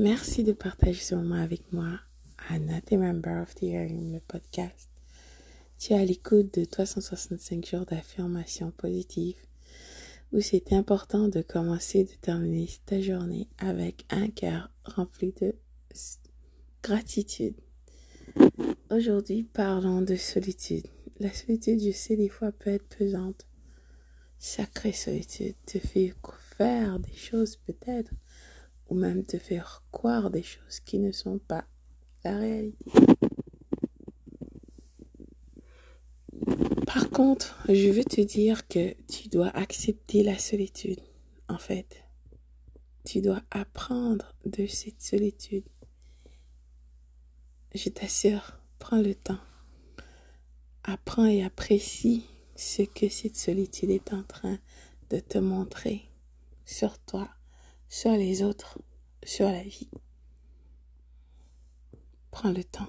Merci de partager ce moment avec moi à Not Member of the Hearing, le podcast. Tu es à l'écoute de 365 jours d'affirmation positive où c'est important de commencer et de terminer ta journée avec un cœur rempli de gratitude. Aujourd'hui, parlons de solitude. La solitude, je sais, des fois peut être pesante. Sacrée solitude te fait faire des choses peut-être, ou même te faire croire des choses qui ne sont pas la réalité. Par contre, je veux te dire que tu dois accepter la solitude, en fait. Tu dois apprendre de cette solitude. Je t'assure, prends le temps. Apprends et apprécie ce que cette solitude est en train de te montrer sur toi, sur les autres, sur la vie. Prends le temps.